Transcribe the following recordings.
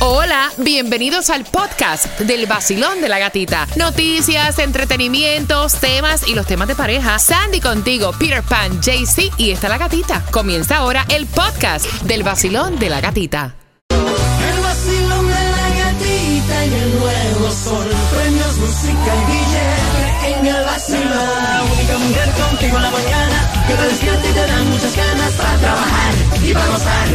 Hola, bienvenidos al podcast del vacilón de la gatita. Noticias, entretenimientos, temas y los temas de pareja. Sandy contigo, Peter Pan, JC y está la gatita. Comienza ahora el podcast del vacilón de la gatita. El vacilón de la gatita y el nuevo sol. Premios, música y en el vacilón. Contigo en la mañana que te despierta y te dan muchas ganas para trabajar y para gozar.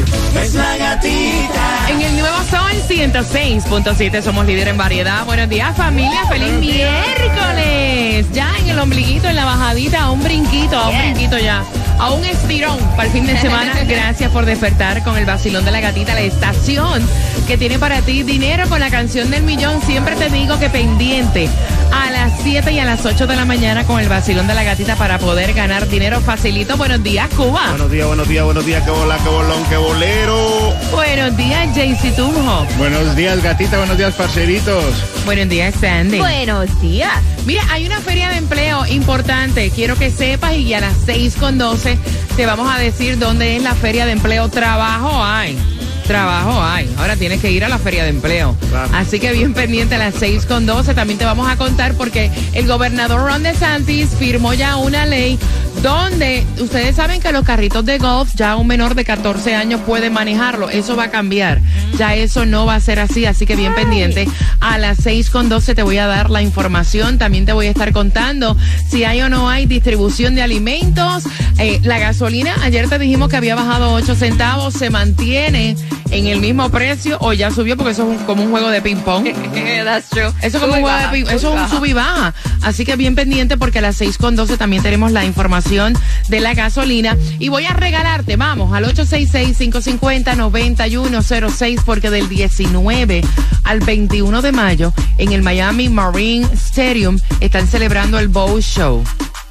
Es la gatita. En el nuevo Sol 106.7 somos líder en variedad. Buenos días familia, feliz miércoles. Ya en el ombliguito, en la bajadita, a un brinquito, a un brinquito ya. A un estirón para el fin de semana. Gracias por despertar con el vacilón de la gatita, la estación que tiene para ti dinero con la canción del millón. Siempre te digo que pendiente a las 7 y a las 8 de la mañana con el vacilón de la gatita para poder ganar dinero facilito. Buenos días, Cuba. Buenos días, buenos días, buenos días, que bola, que bolón, que bolero. Buenos días, Jaycee Tunjo. Buenos días, gatita, buenos días, parceritos. Buenos días, Sandy. Buenos días. Mira, hay una feria de empleo importante. Quiero que sepas y a las 6 con 12 te vamos a decir dónde es la feria de empleo. Trabajo hay. Trabajo hay. Ahora tienes que ir a la feria de empleo. Claro. Así que bien pendiente a las 6 con 12. También te vamos a contar porque el gobernador Ron DeSantis firmó ya una ley donde ustedes saben que los carritos de golf ya un menor de 14 años puede manejarlo. Eso va a cambiar. Ya eso no va a ser así. Así que bien pendiente. A las 6 con 12 te voy a dar la información. También te voy a estar contando si hay o no hay distribución de alimentos. Eh, la gasolina, ayer te dijimos que había bajado 8 centavos. Se mantiene en el mismo precio o ya subió porque eso es un- como un juego de ping-pong. That's true. Eso es como un juego de ping- eso es un sub y baja. Así que bien pendiente porque a las 6 con 12 también tenemos la información de la gasolina. Y voy a regalarte, vamos, al 866-550-9106 porque del 19 al 21 de mayo en el Miami Marine Stadium están celebrando el Bow Show.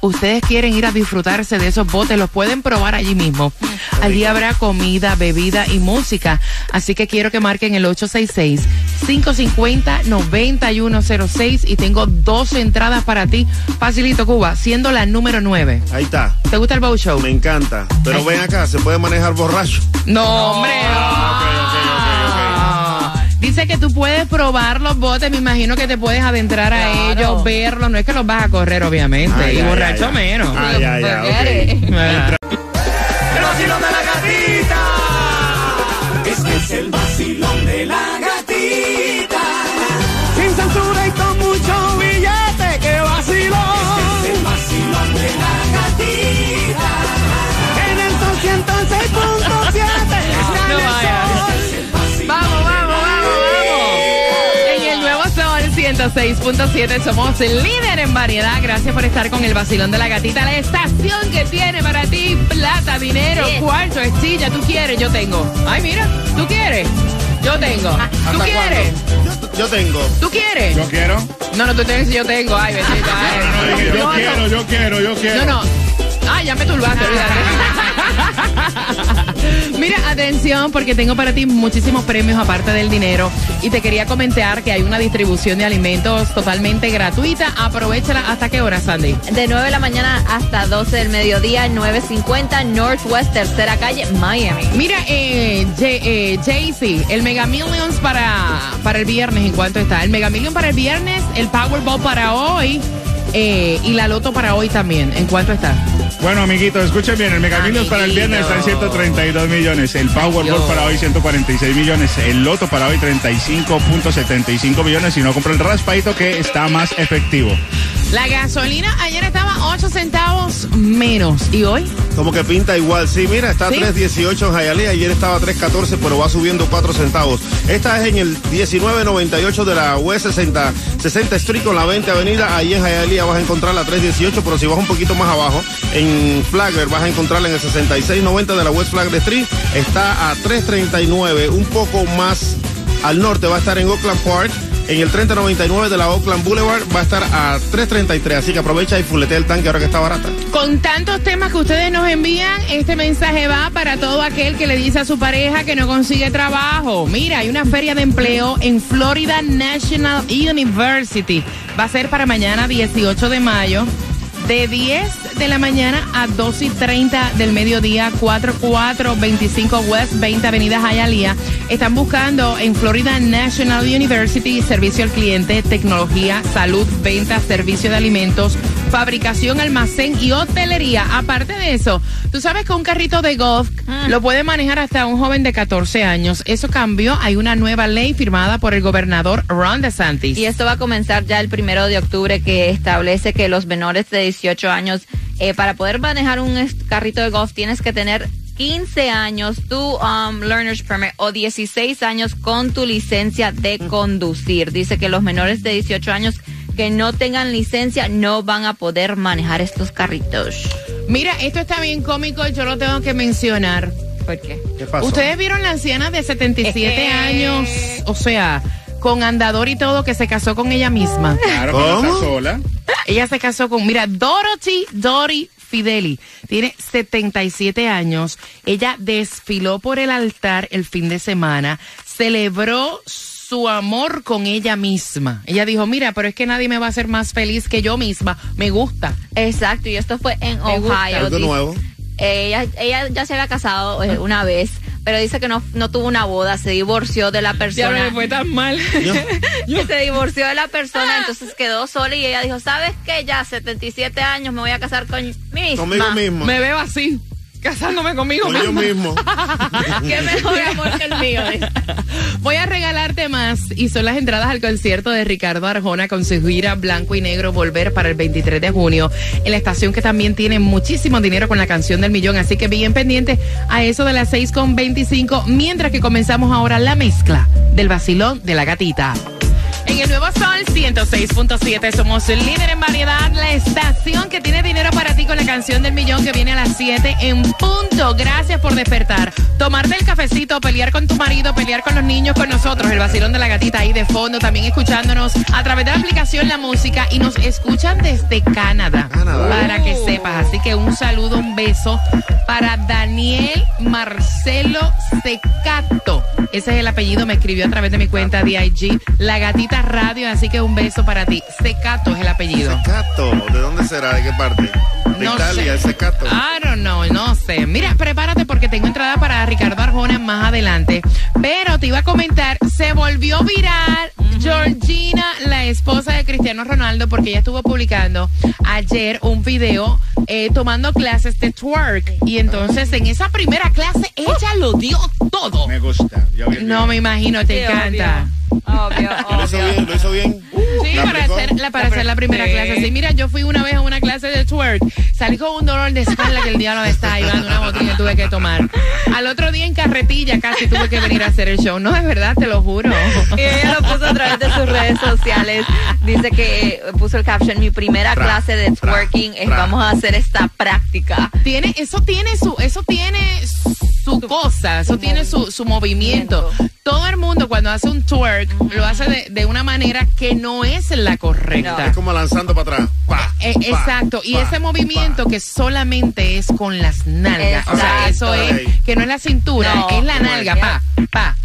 Ustedes quieren ir a disfrutarse de esos botes, los pueden probar allí mismo. Allí habrá comida, bebida y música. Así que quiero que marquen el 866-550-9106 y tengo dos entradas para ti. Facilito, Cuba, siendo la número 9. Ahí está. ¿Te gusta el Bow Show? Me encanta. Pero ven acá, se puede manejar borracho. No, hombre. no. Dice que tú puedes probar los botes, me imagino que te puedes adentrar a ellos, verlos. No es que los vas a correr, obviamente. Ah, y ya, borracho ya, ya. menos. Ah, ya, ya, Forget 106.7 somos líder en variedad. Gracias por estar con el vacilón de la gatita. La estación que tiene para ti plata, dinero, Yes. cuarto, estilla. Tú quieres, yo tengo. Ay, mira, tú quieres, yo tengo. ¿Tú ¿Hasta quieres? Yo tengo. ¿Tú quieres? Yo quiero. No, no, tú tienes yo tengo. Ay, bendita. ay. Yo quiero, yo quiero, yo quiero. No, no. Ah, ya me turbaste, olvídate. Mira, atención, porque tengo para ti muchísimos premios aparte del dinero. Y te quería comentar que hay una distribución de alimentos totalmente gratuita. Aprovechala. ¿Hasta qué hora, Sandy? De 9 de la mañana hasta 12 del mediodía, 950 Northwest, tercera calle, Miami. Mira, eh, eh, Jay-Z, el Mega Millions para, para el viernes, ¿en cuánto está? El Mega Million para el viernes, el Powerball para hoy eh, y la Loto para hoy también. ¿En cuánto está? Bueno, amiguitos, escuchen bien. El Mega Millions para el viernes está en 132 millones. El Powerball para hoy 146 millones. El Loto para hoy 35.75 millones. Y no compra el raspadito que está más efectivo. La gasolina ayer estaba 8 centavos menos. ¿Y hoy? Como que pinta igual. Sí, mira, está ¿Sí? a 3.18 en Hialeah. Ayer estaba a 3.14, pero va subiendo 4 centavos. Esta es en el 1998 de la West 60, 60 Street con la 20 Avenida. Ahí en Hialeah vas a encontrar la 3.18, pero si vas un poquito más abajo, en Flagler vas a encontrarla en el 6690 de la West Flagler Street. Está a 3.39, un poco más al norte va a estar en Oakland Park. En el 3099 de la Oakland Boulevard va a estar a 3.33. Así que aprovecha y fuletea el tanque ahora que está barata. Con tantos temas que ustedes nos envían, este mensaje va para todo aquel que le dice a su pareja que no consigue trabajo. Mira, hay una feria de empleo en Florida National University. Va a ser para mañana 18 de mayo. De 10 de la mañana a 2 y 30 del mediodía, 4425 West 20 Avenida Hialeah. Están buscando en Florida National University servicio al cliente, tecnología, salud, venta, servicio de alimentos, fabricación, almacén y hotelería. Aparte de eso, tú sabes que un carrito de golf lo puede manejar hasta un joven de 14 años. Eso cambió. Hay una nueva ley firmada por el gobernador Ron DeSantis. Y esto va a comenzar ya el primero de octubre que establece que los menores de 18 años, eh, para poder manejar un carrito de golf, tienes que tener 15 años, tu um, learner's permit o 16 años con tu licencia de conducir. Dice que los menores de 18 años que no tengan licencia no van a poder manejar estos carritos. Mira, esto está bien cómico yo lo tengo que mencionar. ¿Por qué? ¿Qué pasó? Ustedes vieron la anciana de 77 años, o sea, con andador y todo, que se casó con ella misma. Claro, pero ¿Cómo? está sola. Ella se casó con, mira, Dorothy Dory Fideli. Tiene 77 años. Ella desfiló por el altar el fin de semana. Celebró su amor con ella misma. Ella dijo, mira, pero es que nadie me va a hacer más feliz que yo misma. Me gusta. Exacto, y esto fue en Me gusta. Ohio. Algo Dice- nuevo. Ella, ella ya se había casado eh, una vez, pero dice que no, no tuvo una boda, se divorció de la persona. tan mal. que se divorció de la persona, entonces quedó sola y ella dijo, ¿sabes qué? Ya 77 años me voy a casar con mí misma. Conmigo mismo. Me veo así, casándome conmigo Con yo misma. mismo. Qué mejor amor que el mío. Voy a regalarte más y son las entradas al concierto de Ricardo Arjona con su gira Blanco y Negro Volver para el 23 de junio en la estación que también tiene muchísimo dinero con la canción del millón. Así que bien pendiente a eso de las 6 con 25 mientras que comenzamos ahora la mezcla del vacilón de la gatita. En el nuevo Sol 106.7 somos el líder en variedad, la estación que tiene dinero para ti con la canción del millón que viene a las 7 en punto. Gracias por despertar. Tomarte el cafecito, pelear con tu marido, pelear con los niños, con nosotros, el vacilón de la gatita ahí de fondo, también escuchándonos a través de la aplicación La Música y nos escuchan desde Canadá. Canadá. Para que sepas. Así que un saludo, un beso para Daniel Marcelo Secato. Ese es el apellido, me escribió a través de mi cuenta DIG, La Gatita Radio, así que un beso para ti. Secato es el apellido. Secato. ¿De dónde será? ¿De qué parte? De No Italia, sé. el secato. I don't know, no sé. Mira, prepárate porque tengo entrada para Ricardo Arjona más adelante. Pero te iba a comentar, se volvió viral Georgina, la esposa de Cristiano Ronaldo, porque ella estuvo publicando ayer un video eh, tomando clases de twerk. Y entonces en esa primera clase ella lo dio todo. Me gusta. El No me imagino, te encanta. Obvio, Lo hizo obvio. bien, lo hizo bien. Sí, ¿La para hacer, la, para hacer la primera Sí. clase. Sí, mira, yo fui una vez a una clase de twerk. Salí con un dolor de espalda que el diablo me estaba llevando una botella que tuve que tomar. Al otro día en carretilla casi tuve que venir a hacer el show. No, es verdad, te lo juro. Y ella lo puso a través de sus redes sociales. Dice que eh, puso el caption, mi primera Tra, clase de tra, twerking es tra. vamos a hacer esta práctica. Tiene, eso tiene su, eso tiene su cosa, eso tiene su, su movimiento. Todo el mundo cuando hace un twerk lo hace de, de una manera que no es la correcta. Es como lanzando para atrás. Pa, Eh, pa, exacto, y pa, ese movimiento que solamente es con las nalgas. O sea, eso es que no es la cintura, No, es la nalga, pa, pa.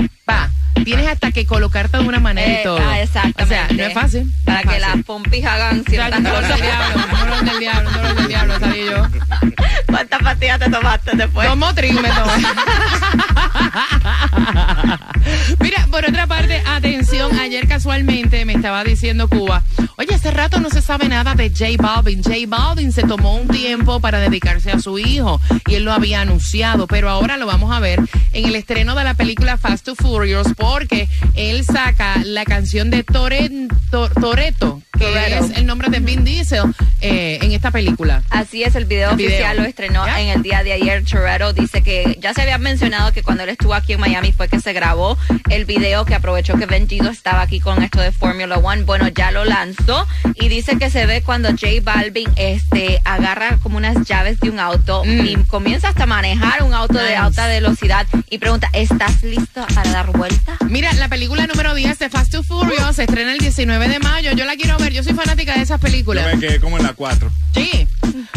Tienes hasta que colocarte de una manera Eh, y todo. ah, exactamente. O sea, no es fácil. Para no es que fácil. las pompis hagan ciertas un dolor del cosas. diablo, dolor del diablo, dolor del diablo, salí yo. ¿Cuántas pastillas te tomaste después? Dos Motril me tomé. Mira, por otra parte, atención, ayer casualmente me estaba diciendo Cuba, oye, hace rato no se sabe nada de J Balvin. J Balvin se tomó un tiempo para dedicarse a su hijo y él lo había anunciado, pero ahora lo vamos a ver en el estreno de la película Fast to Furious porque él saca la canción de Toren- To- Toretto, que Toretto. es el nombre de Vin Diesel eh, en esta película. Así es, el video El video. oficial lo estrenó ¿Ya? en el día de ayer. Toretto dice que ya se había mencionado que cuando él estuvo aquí en Miami fue que se grabó el video que aprovechó que Benjido estaba aquí con esto de Formula One. Bueno, ya lo lanzó y dice que se ve cuando J Balvin este, agarra como unas llaves de un auto Mm. y comienza hasta a manejar un auto de alta velocidad y pregunta, ¿estás listo para dar vuelta? Mira, la película número 10 de Fast to Furious se estrena el 19 de mayo. Yo la quiero ver. Yo soy fanática de esas Yo películas. me quedé como en la 4. Sí.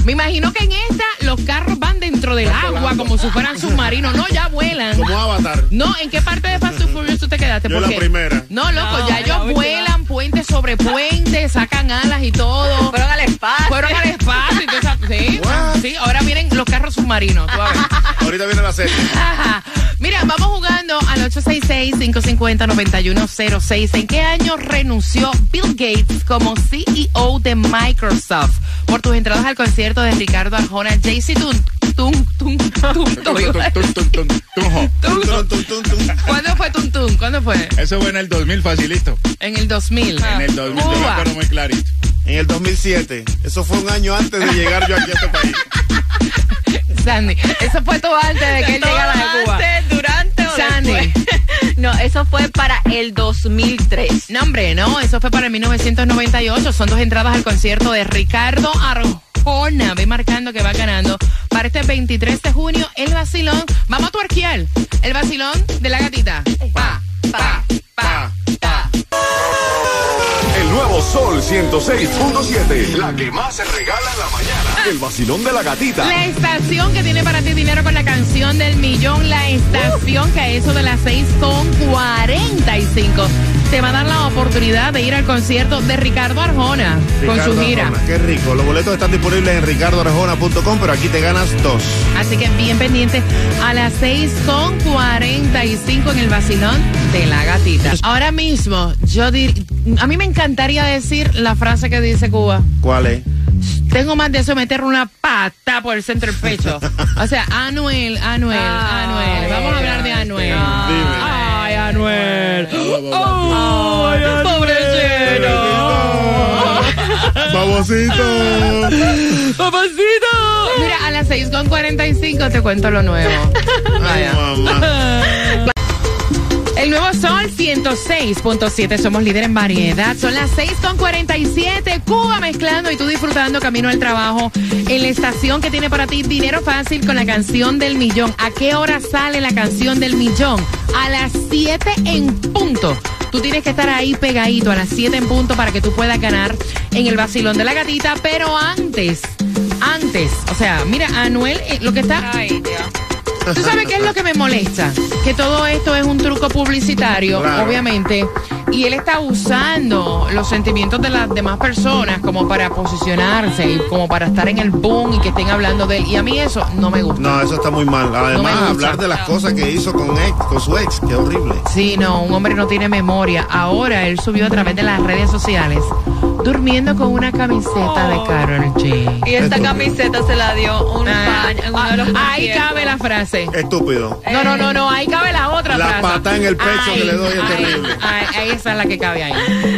Me imagino que en esta los carros van dentro del agua volando. como si fueran submarinos. No, ya vuelan. Como Avatar. No, ¿en qué parte de Fast to Furious tú te quedaste? Yo la primera. No, loco, No, ya ellos vuelan puente sobre puente, sacan alas y todo. Fueron al espacio. Fueron al espacio. What? Sí, ahora vienen los carros submarinos. tú vas a ver. Ahorita viene la serie. Ajá. Mira, vamos jugando al 866-550-9106. ¿En qué año renunció Bill Gates como CEO de Microsoft? Por tus entradas al concierto de Ricardo Arjona, JC. Tum, tum, tum, tum, tum. ¿Cuándo fue Tun Tun? ¿Cuándo fue? Eso fue en el 2000, facilito. En el 2000. En el 2000, yo me Cuba. acuerdo muy clarito. En el 2007. Eso fue un año antes de llegar yo aquí a este país. Sandy, eso fue todo antes de que él llegara de Cuba. ¿Antes, No, eso fue para el 2003. No, hombre, no, eso fue para el 1998. Son dos entradas al concierto de Ricardo Arjona. Ve marcando que va ganando para este 23 de junio. El vacilón. Vamos a tuerquear. El vacilón de la gatita. Pa, pa, pa, pa. El nuevo Sol 106.7. La que más se regala en la mañana. El vacilón de la gatita. La estación que tiene para ti dinero con la canción del millón. La estación que a eso de las 6 con 45 te va a dar la oportunidad de ir al concierto de Ricardo Arjona con su gira. Arjona, Qué rico. Los boletos están disponibles en ricardoarjona.com, pero aquí te ganas dos. Así que bien pendiente a las 6 con 45 en el vacilón de la gatita. Ahora mismo, yo dir, a mí me encantaría decir la frase que dice Cuba. ¿Cuál es? Tengo más de eso meter una pata por el centro del pecho. O sea, Anuel, Anuel, Anuel. Vamos a hablar de Anuel. Ay, Anuel. Ay, pobrecito. Babosito. Papacito. Mira, a las 6 con 45 te cuento lo nuevo. Ay, Vaya. mamá. El nuevo Sol 106.7, somos líder en variedad. Son las 6.47, Cuba mezclando y tú disfrutando camino al trabajo en la estación que tiene para ti dinero fácil con la canción del millón. ¿A qué hora sale la canción del millón? A las 7 en punto. Tú tienes que estar ahí pegadito a las 7 en punto para que tú puedas ganar en el vacilón de la gatita, pero antes, antes, o sea, mira, Anuel, eh, lo que está... Ay, Dios. ¿Tú sabes qué es lo que me molesta? Que todo esto es un truco publicitario, Claro. obviamente, y él está usando los sentimientos de las demás personas como para posicionarse y como para estar en el boom y que estén hablando de él. Y a mí eso no me gusta. No, eso está muy mal. Además, No hablar de las cosas que hizo con, ex, con su ex, qué horrible. Sí, no, un hombre no tiene memoria. Ahora él subió a través de las redes sociales durmiendo con una camiseta de Carol G. Y esta Estúpido. camiseta se la dio un Ah, fan en uno de los ah, ahí conciertos. cabe la frase. Estúpido. No, no, no, no, ahí cabe la otra La frase. pata en el pecho que le doy es ay, terrible. ay, ay, esa es la que cabe ahí.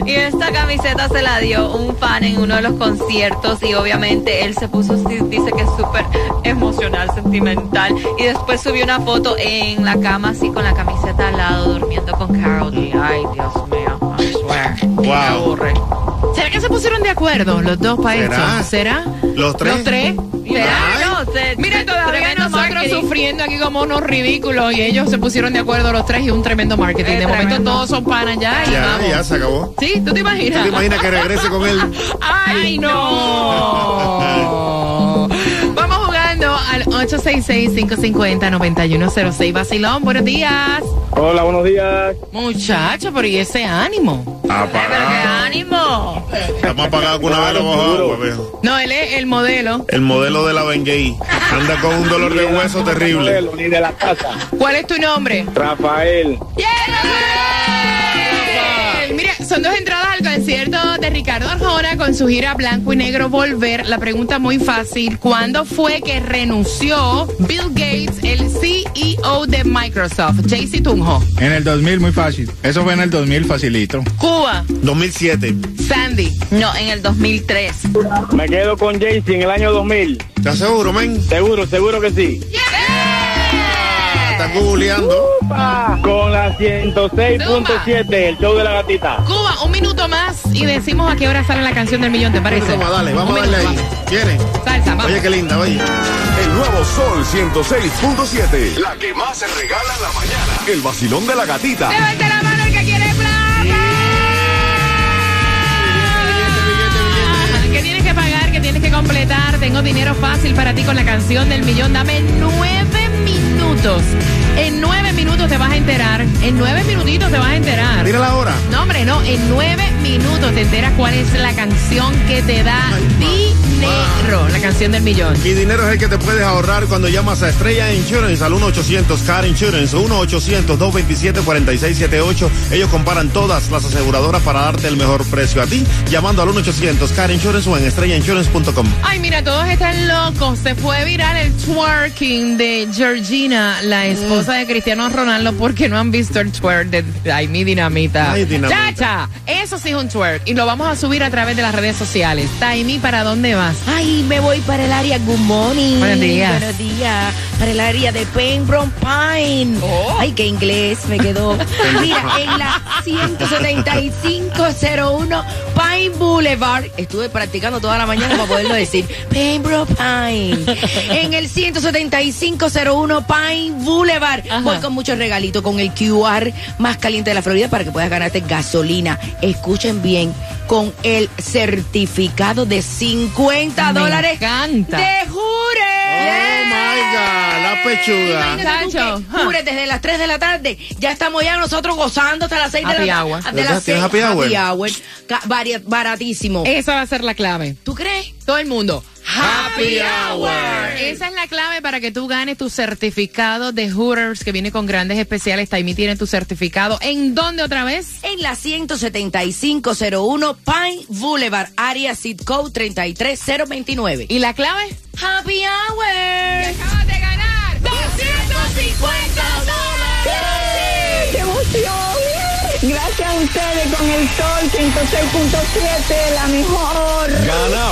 Y esta camiseta se la dio un fan en uno de los conciertos y obviamente él se puso, sí, dice que es súper emocional, sentimental. Y después subió una foto en la cama así con la camiseta al lado durmiendo con Carol G. Ay, Dios mío, I swear. Me Wow. aburre. ¿Será que se pusieron de acuerdo los dos para ¿Será? ¿Será? ¿Los tres? Los tres. No, se- Mira, todavía tremendo nosotros marketing. sufriendo aquí como unos ridículos y ellos se pusieron de acuerdo los tres y un tremendo marketing. Eh, de momento tremendo. todos son panas ya y Ya, vamos. ya se acabó. ¿Sí? ¿Tú te imaginas? ¿Tú te imaginas que regrese con él? ¡Ay, no! Vamos jugando al 866-550-9106. Vacilón, buenos días. Hola, buenos días. Muchacho, pero ¿y ese ánimo? Ay, pero qué Apagado. ánimo. Estamos apagados con una vela bajo agua, veo. No, él es el modelo. El modelo de la Bengay. Anda con un dolor de hueso terrible. Ni de la casa. ¿Cuál es tu nombre? Rafael. Mira, son dos entradas al concierto de Ricardo Arjona con su gira Blanco y Negro Volver. La pregunta muy fácil. ¿Cuándo fue que renunció Bill Gates, el CEO de Microsoft? JC Tunjo. En el 2000, muy fácil. Eso fue en el 2000, facilito. Cuba. 2007. Sandy. No, en el 2003. Me quedo con Jaycee en el año 2000. ¿Estás seguro, men? Seguro, seguro que sí. Googleando. Pa, Con la 106.7, el show de la gatita. Cuba, un minuto más y decimos a qué hora sale la canción del millón, ¿te parece? Toma, dale, vamos Un a darle ahí. más. Salsa, vamos. Oye, qué linda, oye. El nuevo Sol 106.7. La que más se regala en la mañana. El vacilón de la gatita. Levante la mano el que quiere plata. ¿Qué tienes que pagar? ¿Qué tienes que completar? Tengo dinero fácil para ti con la canción del millón. Dame nueve minutos. En nueve minutos te vas a enterar. En nueve minutitos te vas a enterar. Mira la hora. No, hombre, no. En nueve minutos te enteras cuál es la canción que te da dinero. La canción del millón. Y dinero es el que te puedes ahorrar cuando llamas a Estrella Insurance al 1-800-CAR Insurance, 1-800-227-4678. Ellos comparan todas las aseguradoras para darte el mejor precio a ti, llamando al 1-800-CAR Insurance o en estrellainsurance.com. Ay, mira, todos están locos. Se fue viral el twerking de Georgina, la esposa de Cristiano Ronaldo, porque no han visto el twerk de Ay, mi dinamita. Ay, dinamita. Chacha, eso sí un twerk. Y lo vamos a subir a través de las redes sociales. Taimi, ¿para dónde vas? Ay, me voy para el área Good morning. Buenos días. Buenos días. Para el área de Pembroke Pine. Oh. Ay, qué inglés me quedó. Mira, en la 17501 Pine Boulevard. Estuve practicando toda la mañana para poderlo decir. Pembroke Pine. En el 17501 Pine Boulevard. Ajá. Voy con muchos regalitos con el QR más caliente de la Florida para que puedas ganarte gasolina. Escuchen bien, con el certificado de 50 Me dólares encanta. de Oh Jure. my God, la pechuga. Imagínate tú Chacho. que, Jure, desde las 3 de la tarde ya estamos ya nosotros gozando hasta las 6 de Happy la hour. tarde. De las ¿Tienes 6, happy hour? Ca- vari- baratísimo. Esa va a ser la clave. ¿Tú crees? Todo el mundo. Happy hour. Esa es la clave para que tú ganes tu certificado de Hooters que viene con grandes especiales. Taimi tiene tu certificado. ¿En dónde otra vez? En la 17501 Pine Boulevard, área Zip Code 33029. ¿Y la clave? Happy hour. Acabas de ganar 250 dólares. ¡Qué emoción! Gracias a ustedes con el Sol 106.7, la mejor. Gana